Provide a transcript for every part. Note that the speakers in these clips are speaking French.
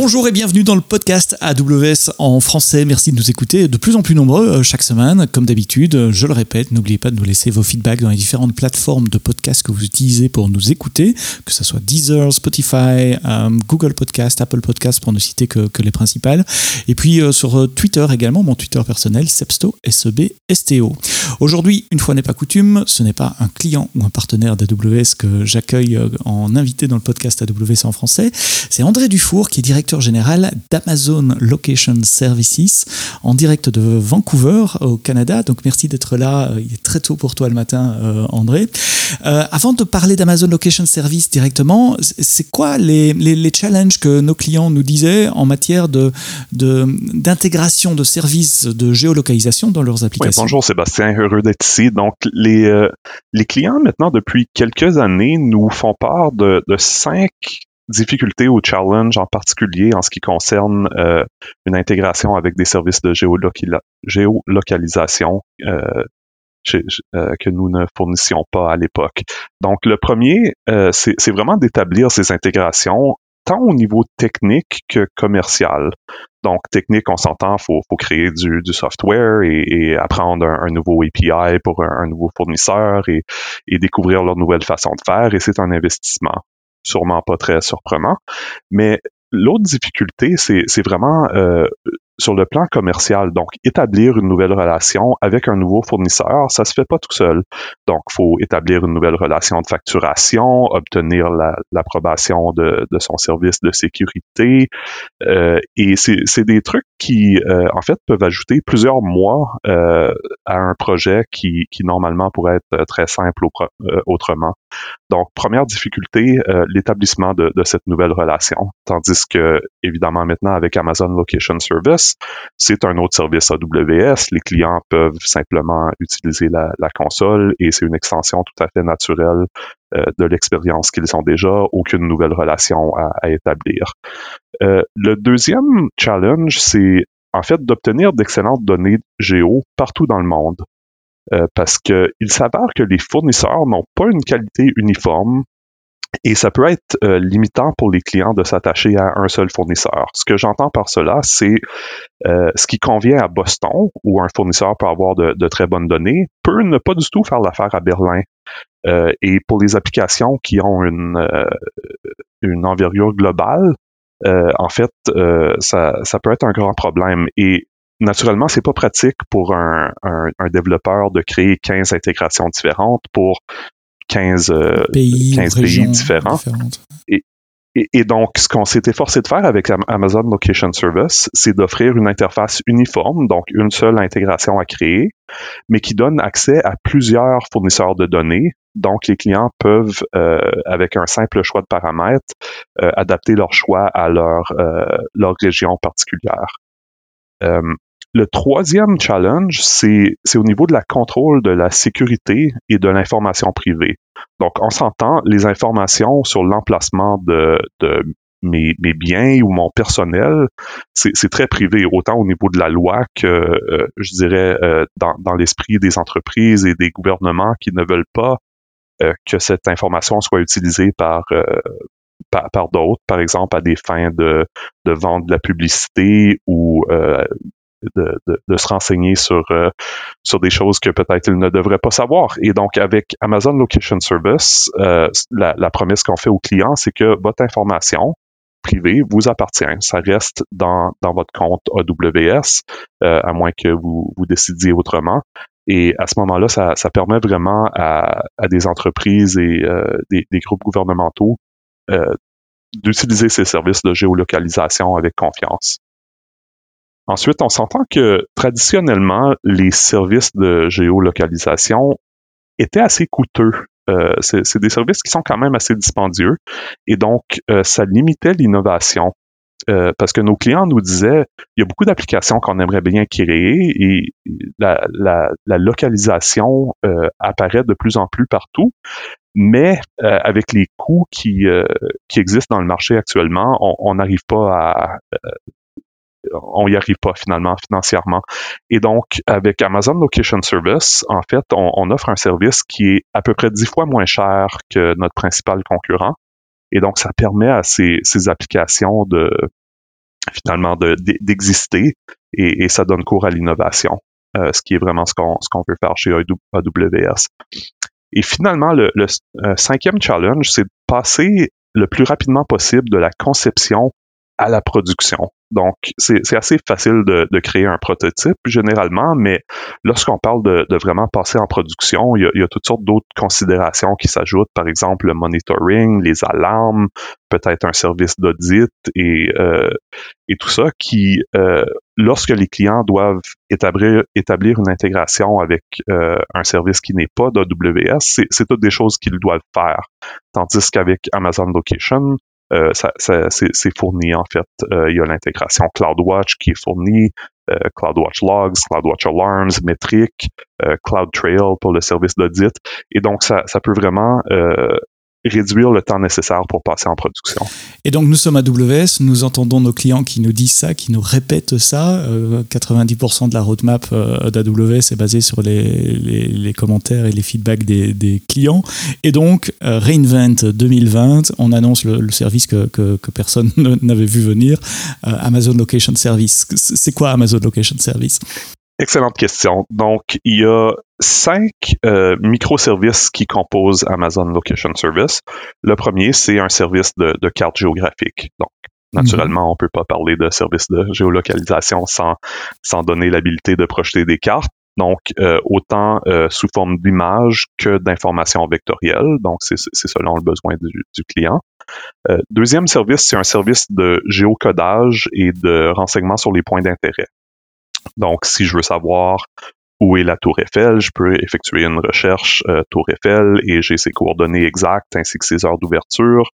Bonjour et bienvenue dans le podcast AWS en français. Merci de nous écouter de plus en plus nombreux euh, chaque semaine. Comme d'habitude, euh, je le répète, n'oubliez pas de nous laisser vos feedbacks dans les différentes plateformes de podcast que vous utilisez pour nous écouter, que ce soit Deezer, Spotify, euh, Google Podcast, Apple Podcast pour ne citer que, les principales. Et puis sur Twitter également, mon Twitter personnel, Sepsto, SEB, STO. Aujourd'hui, une fois n'est pas coutume, ce n'est pas un client ou un partenaire d'AWS que j'accueille en invité dans le podcast AWS en français. C'est André Dufour qui est directeur général d'Amazon Location Services en direct de Vancouver au Canada. Donc merci d'être là. Il est très tôt pour toi le matin, euh, André. Euh, avant de parler d'Amazon Location Service directement, c'est quoi les, les, challenges que nos clients nous disaient en matière de, d'intégration de, services de géolocalisation dans leurs applications? bonjour Sébastien, heureux d'être ici. Donc les, euh, les clients maintenant depuis quelques années nous font part de, de cinq difficultés ou challenges en particulier en ce qui concerne euh, une intégration avec des services de géolocalisation euh, euh, que nous ne fournissions pas à l'époque. Donc, le premier, c'est vraiment d'établir ces intégrations tant au niveau technique que commercial. Donc, technique, on s'entend, il faut, faut, créer du, du software et, apprendre un, nouveau API pour un, nouveau fournisseur et, et, découvrir leur nouvelle façon de faire, et c'est un investissement sûrement pas très surprenant. Mais l'autre difficulté, c'est vraiment euh, sur le plan commercial, donc établir une nouvelle relation avec un nouveau fournisseur, ça se fait pas tout seul. Donc, faut établir une nouvelle relation de facturation, obtenir l'approbation de, de, son service de sécurité, euh, et c'est des trucs qui, euh, en fait, peuvent ajouter plusieurs mois euh, à un projet qui, qui, normalement pourrait être très simple euh, autrement. Donc, première difficulté, euh, l'établissement de cette nouvelle relation, tandis que, évidemment, maintenant avec Amazon Location Service c'est un autre service AWS. Les clients peuvent simplement utiliser la, console et c'est une extension tout à fait naturelle euh, de l'expérience qu'ils ont déjà, aucune nouvelle relation à, établir. Euh, le deuxième challenge, c'est en fait d'obtenir d'excellentes données géo partout dans le monde. Euh, parce qu'il s'avère que les fournisseurs n'ont pas une qualité uniforme et ça peut être euh, limitant pour les clients de s'attacher à un seul fournisseur. Ce que j'entends par cela, c'est euh, ce qui convient à Boston, où un fournisseur peut avoir de, très bonnes données, peut ne pas du tout faire l'affaire à Berlin. Euh, et pour les applications qui ont une, une envergure globale, en fait, ça, ça peut être un grand problème. Et naturellement, c'est pas pratique pour un, un, un, développeur de créer 15 intégrations différentes pour 15, euh, pays, 15 pays différents. Et, et, donc, ce qu'on s'était forcé de faire avec Amazon Location Service, c'est d'offrir une interface uniforme, donc une seule intégration à créer, mais qui donne accès à plusieurs fournisseurs de données. Donc, les clients peuvent, euh, avec un simple choix de paramètres, euh, adapter leur choix à leur, leur région particulière. Le troisième challenge, c'est au niveau de la contrôle de la sécurité et de l'information privée. Donc, on s'entend, les informations sur l'emplacement de, mes, biens ou mon personnel, c'est très privé, autant au niveau de la loi que, euh, je dirais, euh, dans, dans l'esprit des entreprises et des gouvernements qui ne veulent pas euh, que cette information soit utilisée par, par, par d'autres, par exemple à des fins de, de vente de la publicité ou de, se renseigner sur, euh, sur des choses que peut-être ils ne devraient pas savoir. Et donc, avec Amazon Location Service, euh, la, promesse qu'on fait aux clients, c'est que votre information privée vous appartient. Ça reste dans, dans votre compte AWS, euh, à moins que vous, vous décidiez autrement. Et à ce moment-là, ça, ça permet vraiment à, des entreprises et des, des, groupes gouvernementaux d'utiliser ces services de géolocalisation avec confiance. Ensuite, on s'entend que traditionnellement, les services de géolocalisation étaient assez coûteux. Euh, c'est des services qui sont quand même assez dispendieux et donc euh, ça limitait l'innovation. Euh, parce que nos clients nous disaient, il y a beaucoup d'applications qu'on aimerait bien créer et la, localisation apparaît de plus en plus partout, mais avec les coûts qui, qui existent dans le marché actuellement, on n'arrive pas à on n'y arrive pas finalement financièrement. Et donc, avec Amazon Location Service, en fait, on, offre un service qui est à peu près dix fois moins cher que notre principal concurrent. Et donc, ça permet à ces, applications de, finalement d'exister et, ça donne cours à l'innovation, ce qui est vraiment ce qu'on veut faire chez AWS. Et finalement, le, le cinquième challenge, c'est de passer le plus rapidement possible de la conception à la production. Donc, c'est assez facile de, de, créer un prototype généralement, mais lorsqu'on parle de, de, vraiment passer en production, il y a, il y a toutes sortes d'autres considérations qui s'ajoutent, par exemple le monitoring, les alarmes, peut-être un service d'audit et, euh, et tout ça qui, euh, lorsque les clients doivent établir, établir une intégration avec euh, un service qui n'est pas d'AWS, c'est toutes des choses qu'ils doivent faire. Tandis qu'avec Amazon Location, euh, c'est fourni en fait. Euh, il y a l'intégration CloudWatch qui est fournie, euh, CloudWatch Logs, CloudWatch Alarms, Metric, CloudTrail pour le service d'audit. Et donc, ça, ça peut vraiment réduire le temps nécessaire pour passer en production. Et donc nous sommes à AWS, nous entendons nos clients qui nous disent ça, qui nous répètent ça. 90% euh, de la roadmap euh, d'AWS est basée sur les, commentaires et les feedbacks des, clients. Et donc euh, Reinvent 2020, on annonce le, service que personne n'avait vu venir, Amazon Location Service. C'est quoi Amazon Location Service? Excellente question. Donc, il y a cinq euh, microservices qui composent Amazon Location Service. Le premier, c'est un service de, de carte géographique. Donc, naturellement, mhm. on peut pas parler de service de géolocalisation sans, sans donner l'habilité de projeter des cartes. Donc, euh, autant euh, sous forme d'image que d'informations vectorielles. Donc, c'est selon le besoin du, du client. Euh, deuxième service, c'est un service de géocodage et de renseignement sur les points d'intérêt. Donc, si je veux savoir où est la tour Eiffel, je peux effectuer une recherche euh, tour Eiffel et j'ai ses coordonnées exactes ainsi que ses heures d'ouverture.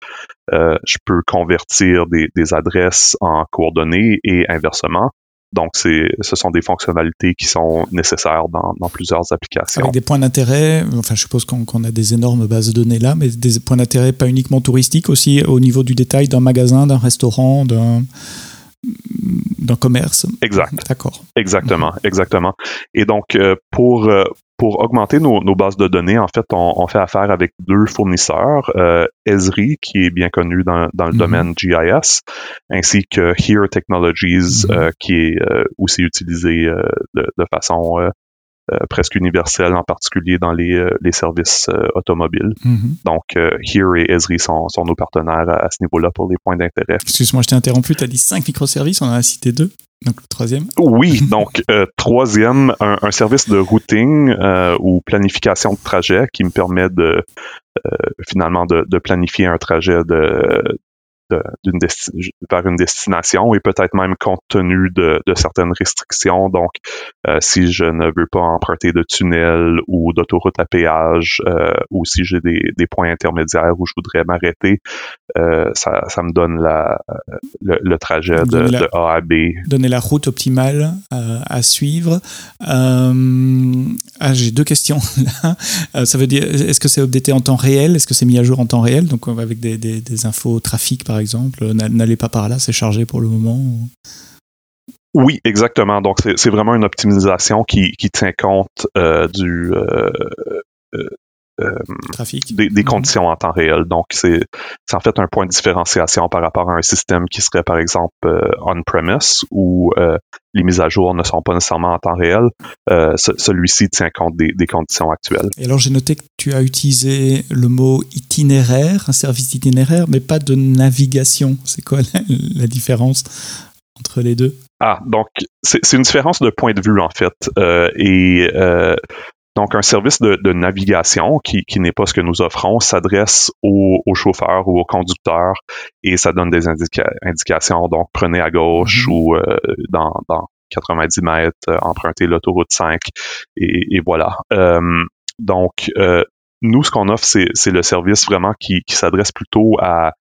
Euh, je peux convertir des, adresses en coordonnées et inversement. Donc, ce sont des fonctionnalités qui sont nécessaires dans, plusieurs applications. Avec des points d'intérêt, enfin, je suppose qu'on, a des énormes bases de données là, mais des points d'intérêt pas uniquement touristiques, aussi au niveau du détail d'un magasin, d'un restaurant, d'un d'un commerce. Exact. D'accord. Exactement, exactement. Et donc, euh, pour, euh, pour augmenter nos, nos, bases de données, en fait, on, on fait affaire avec deux fournisseurs, euh, Esri, qui est bien connu dans, dans le mhm. domaine GIS, ainsi que Here Technologies, mhm. euh, qui est aussi utilisé de, de, façon presque universel, en particulier dans les, euh, les services euh, automobiles. Mm-hmm. Donc, Here et Esri sont, sont nos partenaires à, ce niveau-là pour les points d'intérêt. Excuse-moi, je t'ai interrompu, tu as dit cinq microservices, on en a cité deux. Donc, le troisième? Oui, donc, troisième, un, service de routing ou planification de trajet qui me permet de finalement de, de, planifier un trajet de, d'une vers une destination et peut-être même compte tenu de, certaines restrictions. Donc, euh, si je ne veux pas emprunter de tunnel ou d'autoroute à péage euh, ou si j'ai des, points intermédiaires où je voudrais m'arrêter, euh, ça, me donne la, le, trajet de, A à B. Donner la route optimale à suivre. Ah, j'ai deux questions là. ça veut dire, est-ce que c'est updaté en temps réel? Est-ce que c'est mis à jour en temps réel? Donc, avec des, des, des infos trafic, par exemple, n'allez pas par là, c'est chargé pour le moment Oui, exactement. Donc, c'est vraiment une optimisation qui, tient compte euh, du, euh, euh, euh, Trafic. Des, mhm. conditions en temps réel. Donc, c'est en fait un point de différenciation par rapport à un système qui serait, par exemple, euh, on-premise, où euh, les mises à jour ne sont pas nécessairement en temps réel. Celui-ci tient compte des, conditions actuelles. Et alors, j'ai noté que tu as utilisé le mot itinéraire, un service itinéraire, mais pas de navigation. C'est quoi la, différence entre les deux? Ah, donc c'est une différence de point de vue en fait. et donc, un service de, navigation qui, n'est pas ce que nous offrons s'adresse aux, chauffeurs ou aux conducteurs et ça donne des indications. Donc, prenez à gauche mm-hmm. ou euh, dans, 90 mètres, euh, empruntez l'autoroute 5 et, voilà. Euh, donc, nous, ce qu'on offre, c'est le service vraiment qui, s'adresse plutôt à,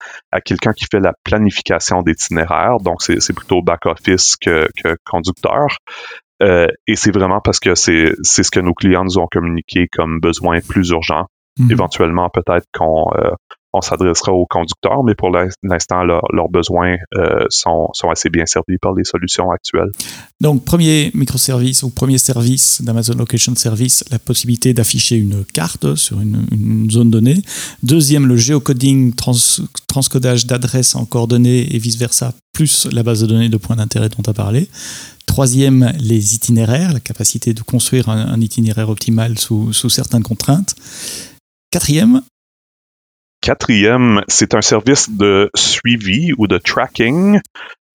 quelqu'un qui fait la planification d'itinéraire. Donc, c'est plutôt back-office que, que, conducteur. Euh, et c'est vraiment parce que c'est ce que nos clients nous ont communiqué comme besoin plus urgent. Mhm. Éventuellement, peut-être qu'on euh, on s'adressera aux conducteurs, mais pour l'instant, leurs besoins euh, sont, assez bien servis par les solutions actuelles. Donc, premier microservice ou premier service d'Amazon Location Service, la possibilité d'afficher une carte sur une, zone donnée. Deuxième, le géocoding, trans, transcodage d'adresses en coordonnées et vice-versa, plus la base de données de points d'intérêt dont tu as parlé. Troisième, les itinéraires, la capacité de construire un, un itinéraire optimal sous, sous certaines contraintes. Quatrième, Quatrième, c'est un service de suivi ou de tracking.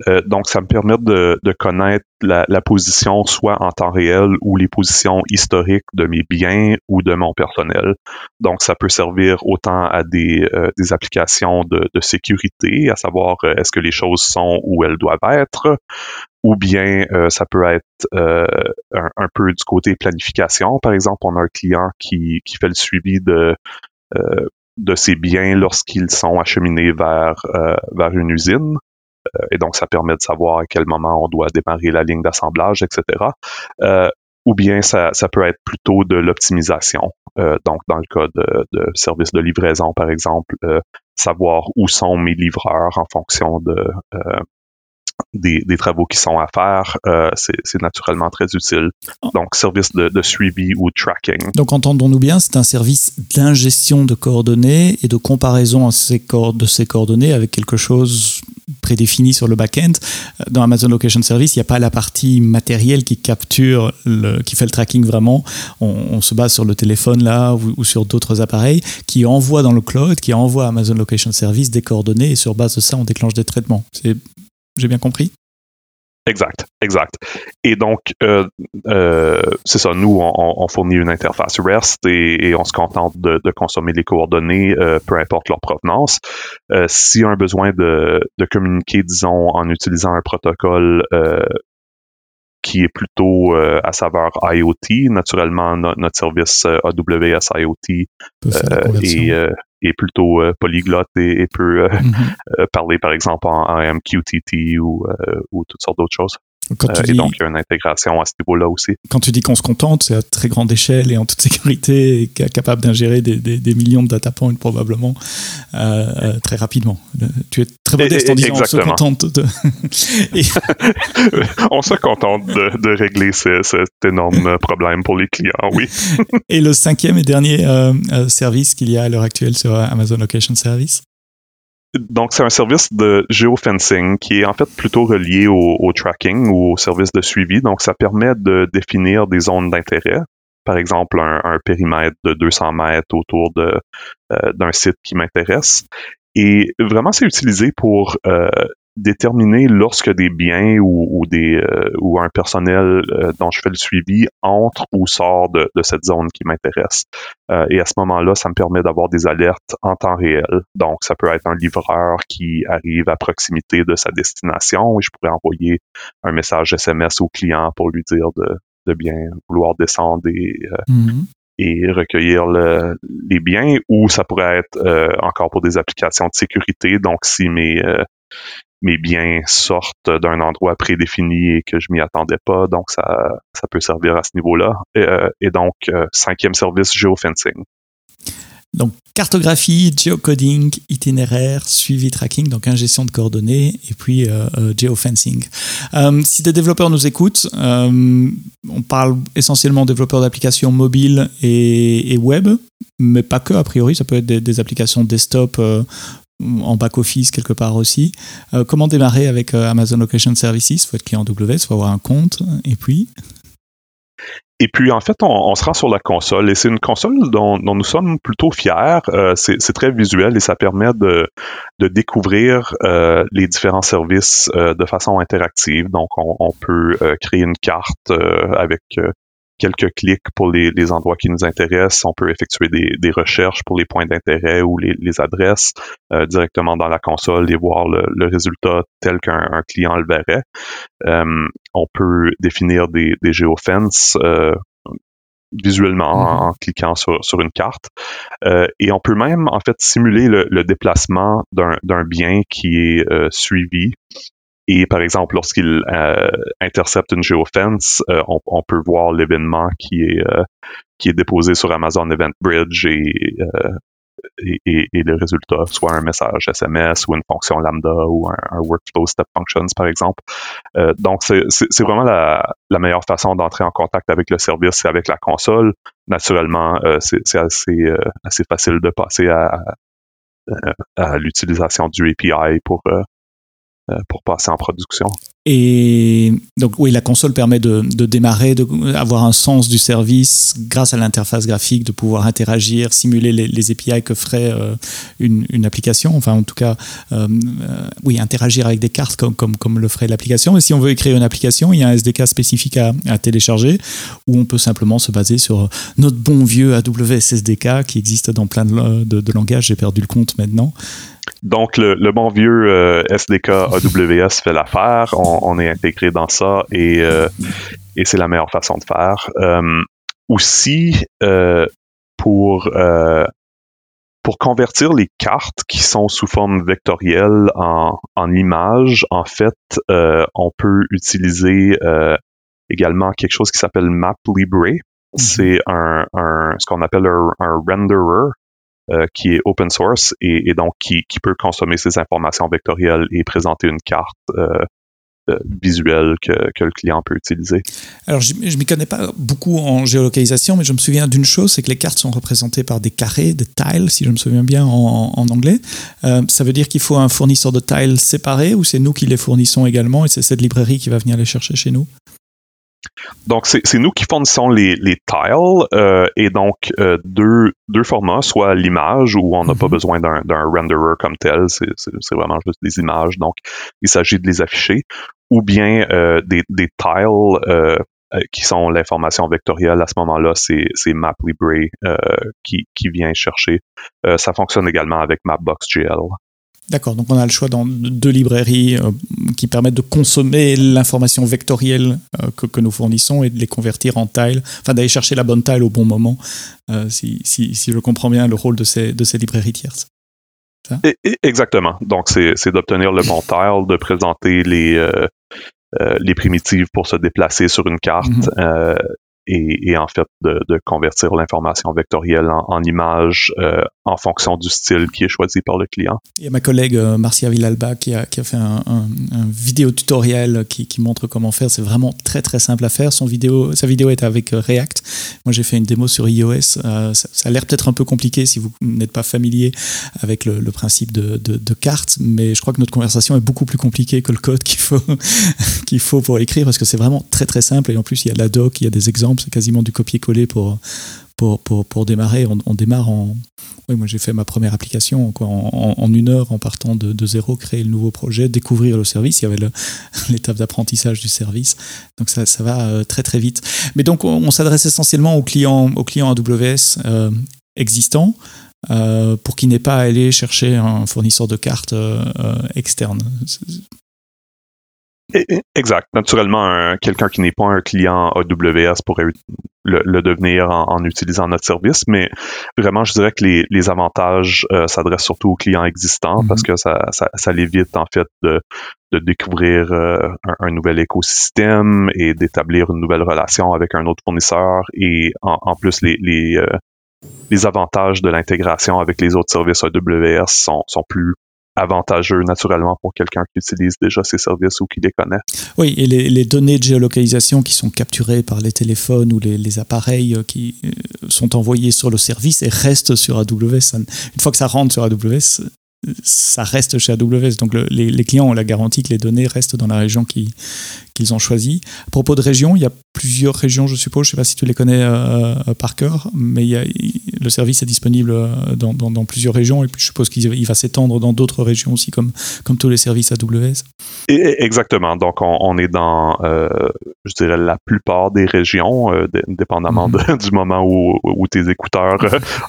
Euh, donc, ça me permet de, connaître la, position soit en temps réel ou les positions historiques de mes biens ou de mon personnel. Donc, ça peut servir autant à des, euh, applications de, sécurité, à savoir euh, est-ce que les choses sont où elles doivent être, ou bien ça peut être un, peu du côté planification. Par exemple, on a un client qui, qui fait le suivi de de ces biens lorsqu'ils sont acheminés vers, euh, vers une usine. Euh, et donc, ça permet de savoir à quel moment on doit démarrer la ligne d'assemblage, etc. Euh, ou bien ça, ça, peut être plutôt de l'optimisation. donc, dans le cas de, de services de livraison, par exemple, savoir où sont mes livreurs en fonction de, des, travaux qui sont à faire, euh, c'est naturellement très utile. Ah. Donc, service de, suivi ou tracking. Donc, entendons-nous bien, c'est un service d'ingestion de coordonnées et de comparaison ces de ces coordonnées avec quelque chose prédéfini sur le back-end. Dans Amazon Location Service, il n'y a pas la partie matérielle qui capture, le, qui fait le tracking vraiment. On, se base sur le téléphone là ou, ou sur d'autres appareils qui envoient dans le cloud, qui envoient à Amazon Location Service des coordonnées et sur base de ça, on déclenche des traitements. C'est j'ai bien compris? Exact, exact. Et donc, euh, euh, c'est ça, nous, on, fournit une interface REST et, on se contente de, consommer les coordonnées, euh, peu importe leur provenance. S'il y a un besoin de, communiquer, disons, en utilisant un protocole qui est plutôt à saveur IoT, naturellement, notre service AWS IoT et est plutôt euh, polyglotte et, peut euh, mhm. euh, parler, par exemple, en, MQTT ou, ou toutes sortes d'autres choses. Euh, et donc, il y a une intégration à ce niveau-là aussi. Quand tu dis qu'on se contente, c'est à très grande échelle et en toute sécurité, et capable d'ingérer des, des, millions de data points probablement euh, euh, très rapidement. Tu es très modeste en disant on se contente de... on se contente de, régler cet énorme problème pour les clients, oui. et le cinquième et dernier service qu'il y a à l'heure actuelle sur Amazon Location Service donc, c'est un service de geofencing qui est en fait plutôt relié au, tracking ou au service de suivi. Donc, ça permet de définir des zones d'intérêt. Par exemple, un, périmètre de 200 mètres autour euh, d'un site qui m'intéresse. Et vraiment, c'est utilisé pour euh, déterminer lorsque des biens ou, des euh, ou un personnel euh, dont je fais le suivi entre ou sort de, cette zone qui m'intéresse. Euh, et à ce moment-là, ça me permet d'avoir des alertes en temps réel. Donc, ça peut être un livreur qui arrive à proximité de sa destination et je pourrais envoyer un message SMS au client pour lui dire de, de bien vouloir descendre et, mm-hmm. et recueillir les biens ou ça pourrait être encore pour des applications de sécurité. Donc, si mes mes biens sortent d'un endroit prédéfini et que je m'y attendais pas. Donc, ça, ça peut servir à ce niveau-là. Et, euh, donc, euh, cinquième service, geofencing. Donc, cartographie, geocoding, itinéraire, suivi tracking, donc ingestion de coordonnées, et puis euh, geofencing. si des développeurs nous écoutent, on parle essentiellement développeurs d'applications mobiles et, web, mais pas que, a priori, ça peut être des applications desktop en back-office quelque part aussi. Euh, comment démarrer avec euh, Amazon Location Services Il faut être client AWS, il faut avoir un compte, et puis? Et puis, en fait, on, se rend sur la console et c'est une console dont, nous sommes plutôt fiers. Euh, c'est très visuel et ça permet de, découvrir les différents services de façon interactive. Donc, on, on peut créer une carte avec quelques clics pour les, endroits qui nous intéressent. On peut effectuer des, recherches pour les points d'intérêt ou les, adresses euh, directement dans la console et voir le, résultat tel qu'un client le verrait. Euh, on peut définir des, des géofences euh, visuellement mm-hmm. en, cliquant sur, une carte. et on peut même en fait simuler le, déplacement d'un bien qui est suivi et par exemple, lorsqu'il euh, intercepte une géofence, euh, on, peut voir l'événement qui est euh, qui est déposé sur Amazon Event Bridge et et, et, le résultat, soit un message SMS ou une fonction lambda ou un, workflow step functions, par exemple. Euh, donc, c'est vraiment la, la, meilleure façon d'entrer en contact avec le service, c'est avec la console. Naturellement, euh, c'est assez, euh, assez facile de passer à, à l'utilisation du API pour, pour passer en production. Et donc oui, la console permet de, de démarrer, d'avoir un sens du service grâce à l'interface graphique, de pouvoir interagir, simuler les, API que ferait euh, une, application. Enfin, en tout cas, euh, euh, oui, interagir avec des cartes comme, comme, comme le ferait l'application. Mais si on veut écrire une application, il y a un SDK spécifique à, à, télécharger où on peut simplement se baser sur notre bon vieux AWS SDK qui existe dans plein de, de, de langages. J'ai perdu le compte maintenant. Donc, le, le bon vieux euh, SDK AWS fait l'affaire. On, on, est intégré dans ça et, euh, et c'est la meilleure façon de faire. Euh, aussi, pour, pour convertir les cartes qui sont sous forme vectorielle en, en images, en fait, on peut utiliser également quelque chose qui s'appelle MapLibre. Mm-hmm. C'est un, un, ce qu'on appelle un, un renderer euh, qui est open source et, donc qui, peut consommer ces informations vectorielles et présenter une carte euh, euh, visuelle que, que, le client peut utiliser. Alors, je ne m'y connais pas beaucoup en géolocalisation, mais je me souviens d'une chose, c'est que les cartes sont représentées par des carrés, des tiles, si je me souviens bien en, anglais. Ça veut dire qu'il faut un fournisseur de tiles séparé ou c'est nous qui les fournissons également et c'est cette librairie qui va venir les chercher chez nous? Donc, c'est nous qui fournissons les, les tiles euh, et donc euh, deux, deux formats, soit l'image où on n'a pas mhm. besoin d'un renderer comme tel, c'est vraiment juste des images, donc il s'agit de les afficher, ou bien euh, des, des tiles qui sont l'information vectorielle à ce moment-là, c'est MapLibre qui, qui vient chercher. ça fonctionne également avec Mapbox.gl. D'accord, donc on a le choix dans deux librairies euh, qui permettent de consommer l'information vectorielle euh, que, que, nous fournissons et de les convertir en tiles, enfin d'aller chercher la bonne tile au bon moment, euh, si, si, si, je comprends bien le rôle de ces, de ces librairies tierces. exactement, donc c'est d'obtenir le bon tile, de présenter les, les primitives pour se déplacer sur une carte, mm-hmm et, en fait de, convertir l'information vectorielle en, en image euh, en fonction du style qui est choisi par le client. Il y a ma collègue euh, Marcia Villalba qui a, fait un, vidéo tutoriel qui, montre comment faire. C'est vraiment très très simple à faire. Son vidéo, sa vidéo est avec euh, React. Moi j'ai fait une démo sur iOS. ça, a l'air peut-être un peu compliqué si vous n'êtes pas familier avec le, principe de, de, de, carte, mais je crois que notre conversation est beaucoup plus compliquée que le code qu'il faut, qu'il faut pour l'écrire parce que c'est vraiment très très simple et en plus il y a la doc, il y a des exemples c'est quasiment du copier-coller pour, pour, pour, démarrer. On, démarre en. Oui, moi j'ai fait ma première application quoi, en, une heure en partant de, zéro, créer le nouveau projet, découvrir le service. Il y avait l'étape d'apprentissage du service. Donc ça, ça va euh, très très vite. Mais donc on, s'adresse essentiellement aux clients, aux clients AWS euh, existants. Euh, pour qu'ils n'aient pas à aller chercher un fournisseur de cartes externe. Exact. Naturellement, quelqu'un qui n'est pas un client AWS pourrait le, devenir en, utilisant notre service, mais vraiment, je dirais que les, les avantages euh, s'adressent surtout aux clients existants mm-hmm. parce que ça, ça, ça l'évite en fait de, de découvrir euh, un, nouvel écosystème et d'établir une nouvelle relation avec un autre fournisseur et en, en plus les, les, euh, les avantages de l'intégration avec les autres services AWS sont, sont plus avantageux naturellement pour quelqu'un qui utilise déjà ces services ou qui les connaît. Oui, et les, données de géolocalisation qui sont capturées par les téléphones ou les, les appareils euh, qui euh, sont envoyés sur le service et restent sur AWS. Une fois que ça rentre sur AWS, ça reste chez AWS. Donc les, les, clients ont la garantie que les données restent dans la région qu'ils ont choisie. À propos de régions, il y a plusieurs régions, je suppose. Je ne sais pas si tu les connais euh, euh, par cœur, mais il y a, le service est disponible euh, dans, dans, dans, plusieurs régions et puis je suppose qu'il va s'étendre dans d'autres régions aussi, comme, comme tous les services AWS. Et, exactement. Donc, on, on est dans, euh, je dirais, la plupart des régions, euh, dépendamment mm -hmm. de, du moment où, où tes écouteurs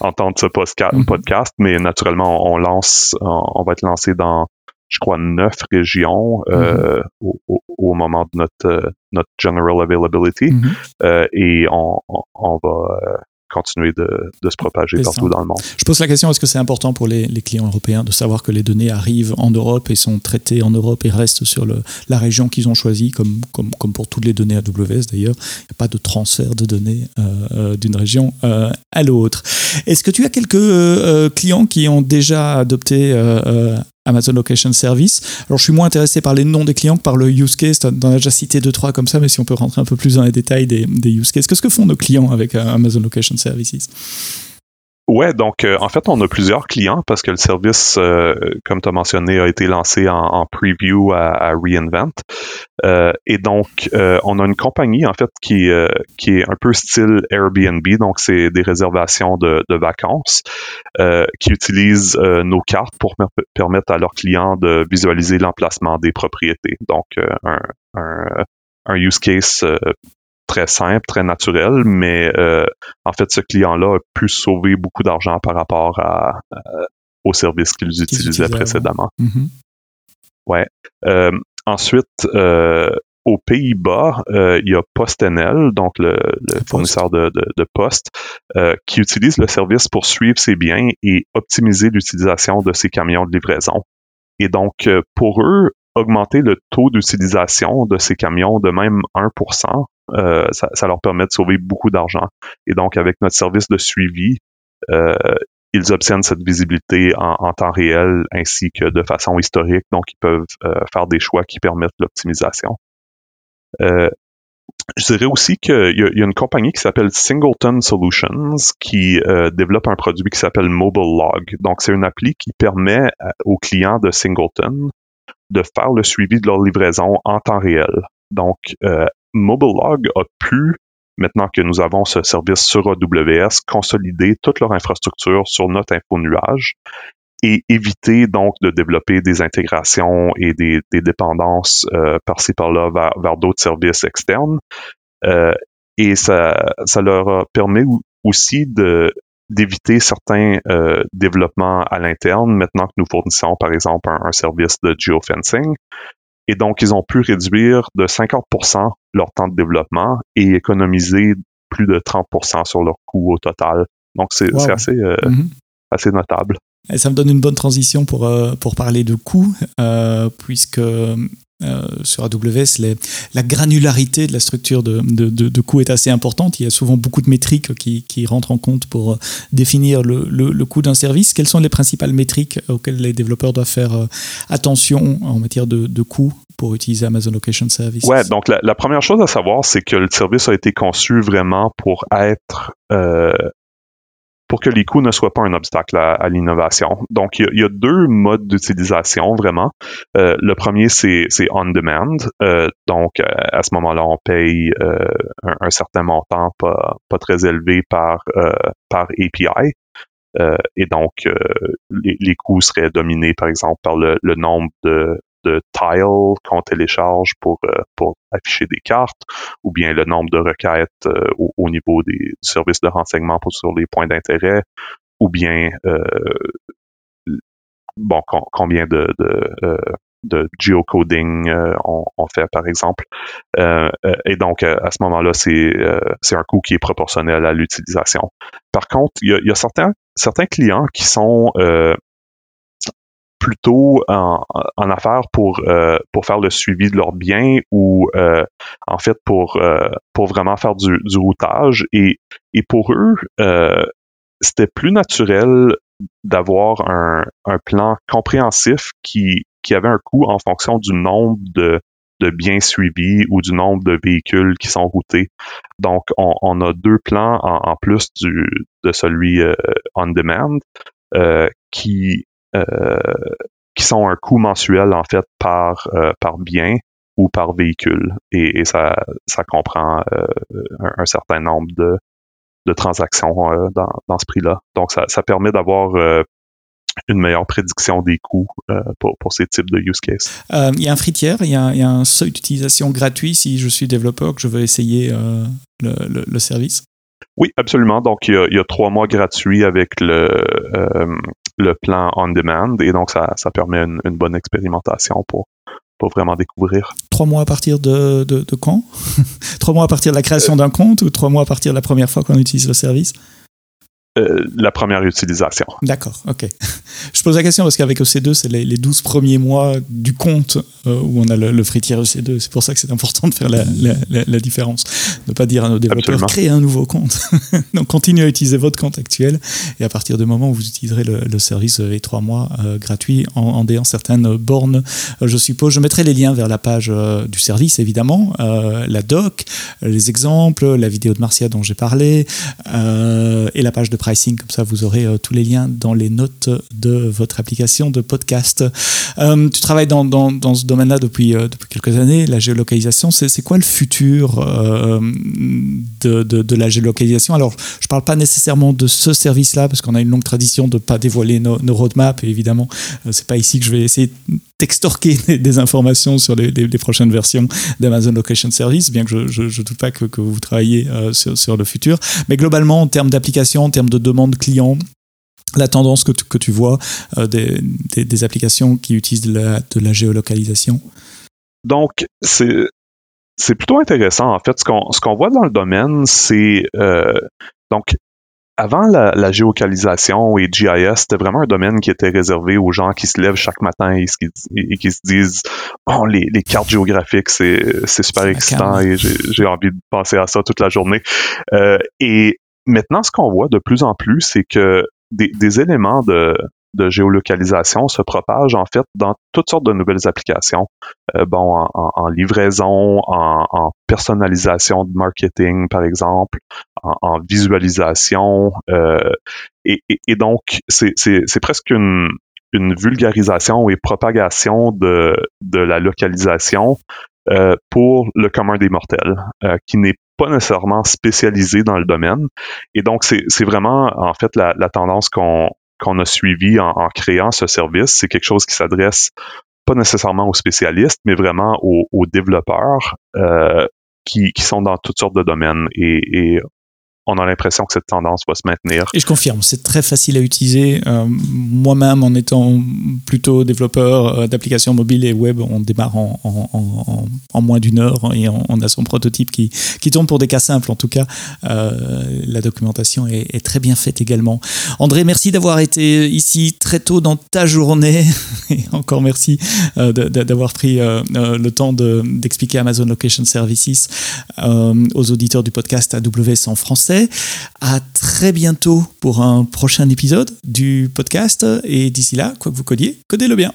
entendent ce podcast, mm -hmm. podcast, mais naturellement, on lance, on va être lancé dans je crois, neuf régions euh, mm-hmm. au, au, au, moment de notre, euh, notre general availability. Mm-hmm. euh, et on, on, on va euh, continuer de, de, se propager partout dans le monde. Je pose la question, est-ce que c'est important pour les, les, clients européens de savoir que les données arrivent en Europe et sont traitées en Europe et restent sur le, la région qu'ils ont choisie, comme, comme, comme, pour toutes les données AWS d'ailleurs? Il n'y a pas de transfert de données euh, euh d'une région euh, à l'autre. Est-ce que tu as quelques clients qui ont déjà adopté Amazon Location Service. Alors, je suis moins intéressé par les noms des clients que par le use case. En as déjà cité deux, trois comme ça, mais si on peut rentrer un peu plus dans les détails des, des use cases. Qu'est-ce que font nos clients avec Amazon Location Services? Ouais, donc euh, en fait, on a plusieurs clients parce que le service, euh, comme tu as mentionné, a été lancé en, preview à, Reinvent. Euh, et donc, on a une compagnie, en fait, qui, qui est un peu style Airbnb, donc c'est des réservations de, de vacances, qui utilisent nos cartes pour permettre à leurs clients de visualiser l'emplacement des propriétés. Donc, un, un, un use case très simple, très naturel, mais euh, en fait, ce client-là a pu sauver beaucoup d'argent par rapport à, euh, aux services qu'ils utilisaient précédemment. Mm-hmm. Ouais. Euh, ensuite, aux Pays-Bas, il y a PostNL, donc le, fournisseur de, de, de poste, qui utilise le service pour suivre ses biens et optimiser l'utilisation de ses camions de livraison. Et donc, pour eux, augmenter le taux d'utilisation de ces camions de même 1%, euh, ça, leur permet de sauver beaucoup d'argent. Et donc, avec notre service de suivi, euh, ils obtiennent cette visibilité en, temps réel ainsi que de façon historique. Donc, ils peuvent euh, faire des choix qui permettent l'optimisation. je dirais aussi qu'il y, a une compagnie qui s'appelle Singleton Solutions qui développe un produit qui s'appelle Mobile Log. Donc, c'est une appli qui permet aux clients de Singleton de faire le suivi de leur livraison en temps réel. Donc, Mobilelog a pu, maintenant que nous avons ce service sur AWS, consolider toute leur infrastructure sur notre info nuage et éviter donc de développer des intégrations et des, dépendances euh, par-ci par-là vers, d'autres services externes. Euh, et ça, ça leur permet aussi d'éviter certains euh, développements à l'interne maintenant que nous fournissons par exemple un service de geofencing et donc, ils ont pu réduire de 50% leur temps de développement et économiser plus de 30% sur leur coût au total. Donc, c'est assez, euh, mm-hmm. assez notable. Et ça me donne une bonne transition pour, euh, pour parler de coûts, euh, puisque euh, sur AWS, les, la granularité de la structure de, de, de, coût est assez importante. Il y a souvent beaucoup de métriques qui, qui rentrent en compte pour euh, définir le, le, coût d'un service. Quelles sont les principales métriques auxquelles les développeurs doivent faire euh, attention en matière de, de coût pour utiliser Amazon Location Service Ouais, donc la, la première chose à savoir, c'est que le service a été conçu vraiment pour être pour que les coûts ne soient pas un obstacle à, l'innovation. Donc, il y, a, deux modes d'utilisation vraiment. Euh, le premier, c'est on demand. Euh, donc, euh, à ce moment-là, on paye un, certain montant pas, pas très élevé par, par API. et donc, les, les, coûts seraient dominés, par exemple, par le, le nombre de, de tiles qu'on télécharge pour, euh, pour afficher des cartes, ou bien le nombre de requêtes euh, au, niveau des, du service de renseignement pour, sur les points d'intérêt, ou bien euh, bon combien de, de, geocoding on, fait par exemple. et donc à ce moment-là, c'est c'est un coût qui est proportionnel à l'utilisation. Par contre, il y a, y a, certains certains clients qui sont plutôt en, en affaires pour euh, pour faire le suivi de leurs biens ou euh, en fait pour euh, pour vraiment faire du, du routage et et pour eux c'était plus naturel d'avoir un, un plan compréhensif qui qui avait un coût en fonction du nombre de de biens suivis ou du nombre de véhicules qui sont routés. Donc, on, on a deux plans en, plus du, de celui on demand euh, qui euh, qui sont un coût mensuel en fait par euh, par bien ou par véhicule et, ça ça comprend euh, un, certain nombre de de transactions dans, dans ce prix-là. Donc ça, ça permet d'avoir une meilleure prédiction des coûts pour, pour, ces types de use cases. il y a un free il y, a, il y a un seuil d'utilisation gratuit si je suis développeur que je veux essayer le, le, le, service. Oui, absolument. Donc, il y a, il y a trois mois gratuits avec le, le plan on demand et donc ça, ça permet une, bonne expérimentation pour, pour vraiment découvrir. Trois mois à partir de, de, de quand? Trois mois à partir de la création d'un compte ou trois mois à partir de la première fois qu'on utilise le service? Euh, la première utilisation. D'accord, ok. Je pose la question parce qu'avec EC2, c'est les, les 12 premiers mois du compte euh, où on a le, le fritier EC2. C'est pour ça que c'est important de faire la, la, la, différence. Ne pas dire à nos développeurs, créez un nouveau compte. Donc, continuez à utiliser votre compte actuel et à partir du moment où vous utiliserez le, le service les 3 mois euh, gratuit en, en déant certaines bornes, euh, je suppose. Je mettrai les liens vers la page euh, du service, évidemment, la doc, les exemples, la vidéo de Marcia dont j'ai parlé et la page de pricing. Comme ça, vous aurez euh, tous les liens dans les notes de votre application de podcast. Euh, tu travailles dans, dans, dans ce domaine-là depuis, euh, depuis quelques années, la géolocalisation. C'est quoi le futur de, de, la géolocalisation? Alors, je ne parle pas nécessairement de ce service-là, parce qu'on a une longue tradition de ne pas dévoiler nos, nos roadmaps, et évidemment, c'est pas ici que je vais essayer d'extorquer des, informations sur les, prochaines versions d'Amazon Location Service, bien que je ne doute pas que, vous travaillez euh, sur, le futur. Mais globalement, en termes d'application, en termes de demande client, la tendance que tu, vois euh, des, applications qui utilisent de la, géolocalisation Donc, c'est. Plutôt intéressant. En fait, ce qu'on ce qu'on voit dans le domaine, c'est euh, donc avant la, la, géolocalisation et GIS, c'était vraiment un domaine qui était réservé aux gens qui se lèvent chaque matin et, qui, et qui se disent Bon, les, les cartes géographiques, c'est super excitant et j'ai envie de penser à ça toute la journée. Euh, et maintenant, ce qu'on voit de plus en plus, c'est que des, des éléments de, de, géolocalisation se propagent en fait dans toutes sortes de nouvelles applications. Euh, bon, en, en, livraison, en, en, personnalisation de marketing, par exemple, en, visualisation. Euh, et, et, et, donc, c'est presque une, une vulgarisation et propagation de, de la localisation euh, pour le commun des mortels, euh, qui n'est pas nécessairement spécialisé dans le domaine. Et donc, c'est vraiment, en fait, la, la tendance qu'on qu'on a suivi en, créant ce service. C'est quelque chose qui s'adresse pas nécessairement aux spécialistes, mais vraiment aux, développeurs euh, qui, sont dans toutes sortes de domaines. Et on a l'impression que cette tendance va se maintenir. Et je confirme, c'est très facile à utiliser. Euh, Moi-même, en étant plutôt développeur euh, d'applications mobiles et web, on démarre en, en, moins d'une heure et on, a son prototype qui, qui tourne pour des cas simples. En tout cas, euh, la documentation est, très bien faite également. André, merci d'avoir été ici très tôt dans ta journée. Et encore merci d'avoir pris le temps d'expliquer de, Amazon Location Services aux auditeurs du podcast AWS en À très bientôt pour un prochain épisode du podcast. Et d'ici là, quoi que vous codiez, codez-le bien.